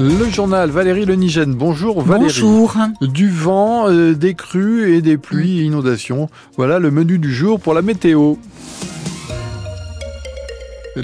Le journal Valérie Lenigène. Bonjour Valérie. Bonjour. Du vent, euh, des crues et des pluies et inondations. Voilà le menu du jour pour la météo.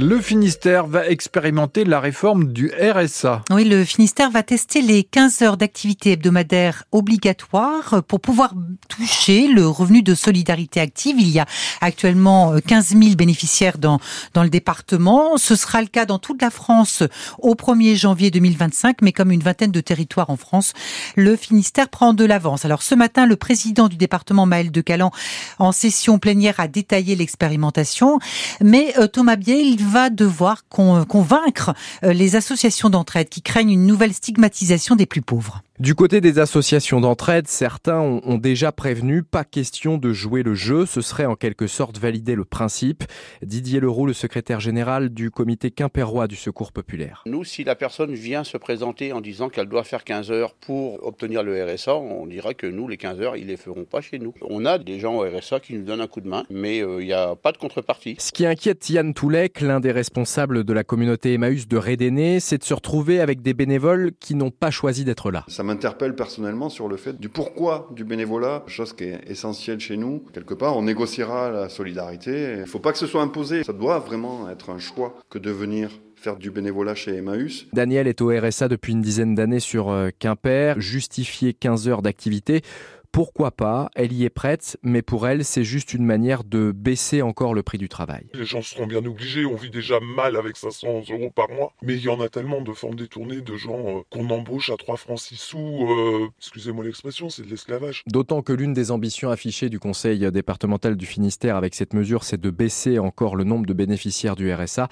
Le Finistère va expérimenter la réforme du RSA. Oui, le Finistère va tester les 15 heures d'activité hebdomadaire obligatoires pour pouvoir toucher le revenu de solidarité active. Il y a actuellement 15 000 bénéficiaires dans, dans le département. Ce sera le cas dans toute la France au 1er janvier 2025, mais comme une vingtaine de territoires en France, le Finistère prend de l'avance. Alors ce matin, le président du département, Maël de Calan, en session plénière, a détaillé l'expérimentation. Mais euh, Thomas Biel, il va devoir convaincre euh, les associations d'entraide qui craignent une nouvelle stigmatisation des plus pauvres. Du côté des associations d'entraide, certains ont, déjà prévenu, pas question de jouer le jeu, ce serait en quelque sorte valider le principe. Didier Leroux, le secrétaire général du comité quimpérois du Secours populaire. Nous, si la personne vient se présenter en disant qu'elle doit faire 15 heures pour obtenir le RSA, on dira que nous, les 15 heures, ils les feront pas chez nous. On a des gens au RSA qui nous donnent un coup de main, mais euh, il n'y a pas de contrepartie. Ce qui inquiète Yann Toulek, l'un des responsables de la communauté Emmaüs de Rédéné, c'est de se retrouver avec des bénévoles qui n'ont pas choisi d'être là m'interpelle personnellement sur le fait du pourquoi du bénévolat, chose qui est essentielle chez nous. Quelque part, on négociera la solidarité. Il ne faut pas que ce soit imposé. Ça doit vraiment être un choix que de venir faire du bénévolat chez Emmaüs. Daniel est au RSA depuis une dizaine d'années sur euh, Quimper, justifier 15 heures d'activité pourquoi pas, elle y est prête, mais pour elle, c'est juste une manière de baisser encore le prix du travail. Les gens seront bien obligés, on vit déjà mal avec 500 euros par mois, mais il y en a tellement de formes détournées de gens euh, qu'on embauche à 3 francs 6 sous, euh, excusez-moi l'expression, c'est de l'esclavage. D'autant que l'une des ambitions affichées du Conseil départemental du Finistère avec cette mesure, c'est de baisser encore le nombre de bénéficiaires du RSA.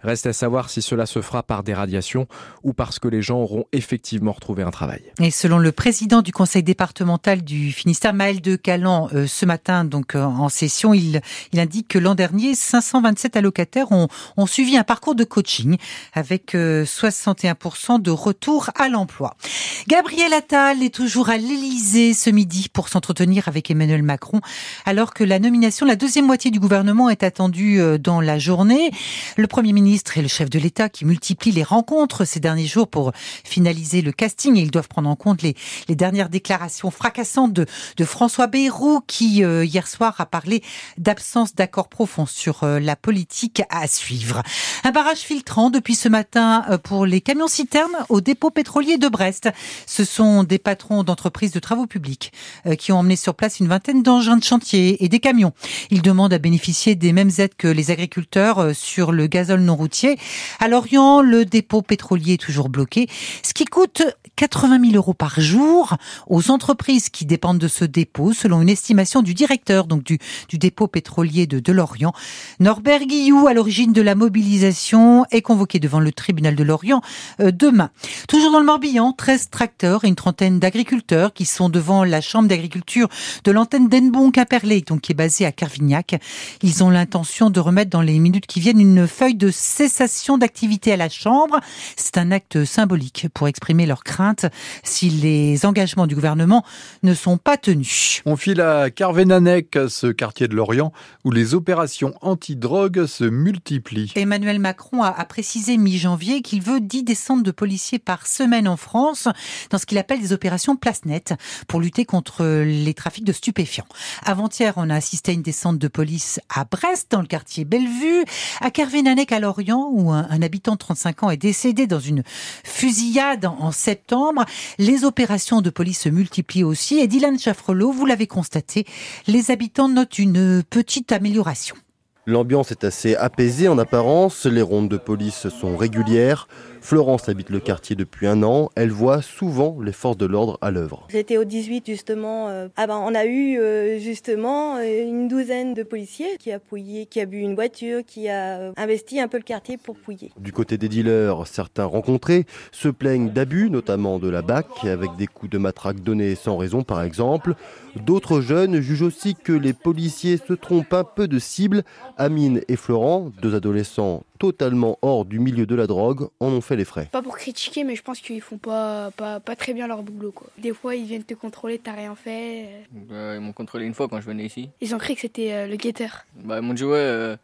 Reste à savoir si cela se fera par des radiations ou parce que les gens auront effectivement retrouvé un travail. Et selon le président du conseil départemental du Finistère, Maël de Calan, euh, ce matin, donc euh, en session, il, indique que l'an dernier, 527 allocataires ont, ont suivi un parcours de coaching avec 61% euh, de retour à l'emploi. Gabriel Attal est toujours à l'Élysée ce midi pour s'entretenir avec Emmanuel Macron, alors que la nomination, la deuxième moitié du gouvernement est attendue dans la journée. Le premier ministre ministre et le chef de l'État qui multiplient les rencontres ces derniers jours pour finaliser le casting et ils doivent prendre en compte les, dernières déclarations fracassantes de, de François Bayrou qui euh, hier soir a parlé d'absence d'accord profond sur euh, la politique à suivre. Un barrage filtrant depuis ce matin euh, pour les camions citernes au dépôt pétrolier de Brest. Ce sont des patrons d'entreprises de travaux publics qui ont emmené sur place une vingtaine d'engins de chantier et des camions. Ils demandent à bénéficier des mêmes aides que les agriculteurs sur le gazole non routier. À Lorient, le dépôt pétrolier est toujours bloqué, ce qui coûte 80 000 euros par jour aux entreprises qui dépendent de ce dépôt, selon une estimation du directeur donc du, dépôt pétrolier de, Lorient. Norbert Guillou, à l'origine de la mobilisation, est convoqué devant le tribunal de Lorient euh, demain. Toujours dans le Morbihan, 13 tracteurs et une trentaine d'agriculteurs qui sont devant la chambre d'agriculture de l'antenne d'Enbon-Quimperlé, donc qui est basée à Carvignac. Ils ont l'intention de remettre dans les minutes qui viennent une feuille de cessation d'activité à la Chambre. C'est un acte symbolique pour exprimer leur crainte si les engagements du gouvernement ne sont pas tenus. On file à Carvénanec, ce quartier de Lorient, où les opérations anti-drogue se multiplient. Emmanuel Macron a, précisé mi-janvier qu'il veut 10 descentes de policiers par semaine en France dans ce qu'il appelle des opérations place nette pour lutter contre les trafics de stupéfiants. Avant-hier, on a assisté à une descente de police à Brest, dans le quartier Bellevue, à Carvénanec à Où un, habitant de 35 ans est décédé dans une fusillade en, septembre. Les opérations de police se multiplient aussi. Et Dylan Chaffrelot, vous l'avez constaté, les habitants notent une petite amélioration. L'ambiance est assez apaisée en apparence, les rondes de police sont régulières. Florence habite le quartier depuis un an. Elle voit souvent les forces de l'ordre à l'œuvre. J'étais au 18 justement. Euh, ah ben, on a eu euh, justement euh, une douzaine de policiers qui a pouillé, qui a bu une voiture, qui a investi un peu le quartier pour pouiller. Du côté des dealers, certains rencontrés se plaignent d'abus, notamment de la BAC, avec des coups de matraque donnés sans raison par exemple. D'autres jeunes jugent aussi que les policiers se trompent un peu de cible. Amine et Florent, deux adolescents totalement hors du milieu de la drogue, en ont fait les frais. Pas pour critiquer, mais je pense qu'ils font pas, pas, pas, très bien leur boulot. Quoi. Des fois, ils viennent te contrôler, t'as rien fait. Bah, ils m'ont contrôlé une fois quand je venais ici. Ils ont cru que c'était euh, le guetteur. Bah, ils m'ont dit, ouais, euh,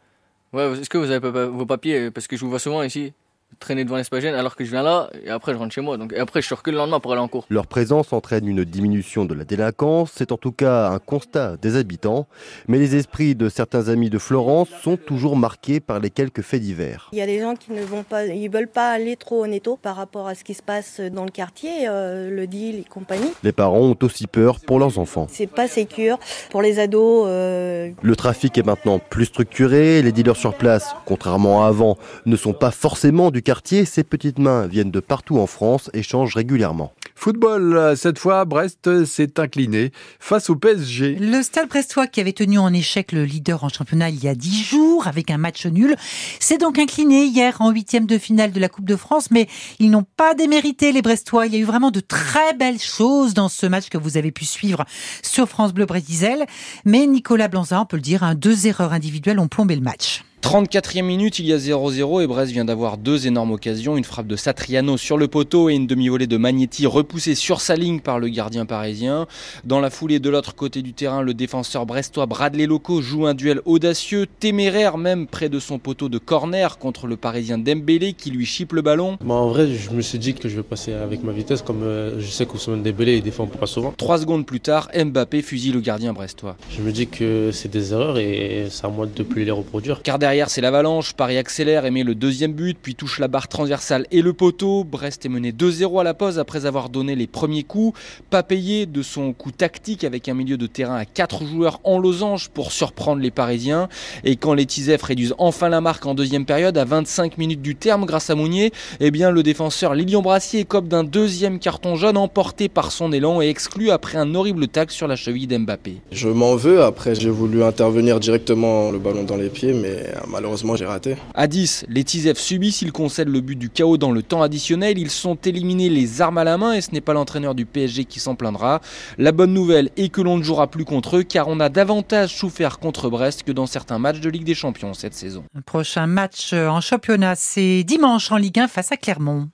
ouais est-ce que vous avez pas, vos papiers? Parce que je vous vois souvent ici. Traîner devant l'espace alors que je viens là et après je rentre chez moi. Donc, et après je recule le lendemain pour aller en cours. Leur présence entraîne une diminution de la délinquance, c'est en tout cas un constat des habitants. Mais les esprits de certains amis de Florence sont toujours marqués par les quelques faits divers. Il y a des gens qui ne vont pas, ils veulent pas aller trop au netto par rapport à ce qui se passe dans le quartier, euh, le deal et compagnie. Les parents ont aussi peur pour leurs enfants. C'est pas sécure pour les ados. Euh... Le trafic est maintenant plus structuré, les dealers sur place, contrairement à avant, ne sont pas forcément du quartier, ces petites mains viennent de partout en France et changent régulièrement. Football, cette fois, Brest s'est incliné face au PSG. Le Stade brestois qui avait tenu en échec le leader en championnat il y a dix jours avec un match nul, s'est donc incliné hier en huitième de finale de la Coupe de France, mais ils n'ont pas démérité les Brestois. Il y a eu vraiment de très belles choses dans ce match que vous avez pu suivre sur France Bleu Brésil. Mais Nicolas Blanza, on peut le dire, hein, deux erreurs individuelles ont plombé le match. 34e minute, il y a 0-0 et Brest vient d'avoir deux énormes occasions, une frappe de Satriano sur le poteau et une demi-volée de Magnetti repoussée sur sa ligne par le gardien parisien. Dans la foulée de l'autre côté du terrain, le défenseur brestois Bradley Loco joue un duel audacieux, téméraire même près de son poteau de corner contre le parisien Dembélé qui lui chipe le ballon. Bah, en vrai, je me suis dit que je vais passer avec ma vitesse comme euh, je sais qu'Ousmane Dembélé il défend pas souvent. Trois secondes plus tard, Mbappé fusille le gardien brestois. Je me dis que c'est des erreurs et c'est à moi de plus les reproduire. Car derrière c'est l'avalanche. Paris accélère et met le deuxième but, puis touche la barre transversale et le poteau. Brest est mené 2-0 à la pause après avoir donné les premiers coups. Pas payé de son coup tactique avec un milieu de terrain à 4 joueurs en losange pour surprendre les Parisiens. Et quand les Tisef réduisent enfin la marque en deuxième période à 25 minutes du terme grâce à Mounier, eh bien le défenseur Lilian Brassier écope d'un deuxième carton jaune emporté par son élan et exclu après un horrible tac sur la cheville d'Mbappé. Je m'en veux, après j'ai voulu intervenir directement le ballon dans les pieds, mais malheureusement j'ai raté. À 10, les Tisef subissent, ils concèdent le but du chaos dans le temps additionnel, ils sont éliminés les armes à la main et ce n'est pas l'entraîneur du PSG qui s'en plaindra. La bonne nouvelle est que l'on ne jouera plus contre eux car on a davantage souffert contre Brest que dans certains matchs de Ligue des Champions cette saison. Le prochain match en championnat, c'est dimanche en Ligue 1 face à Clermont.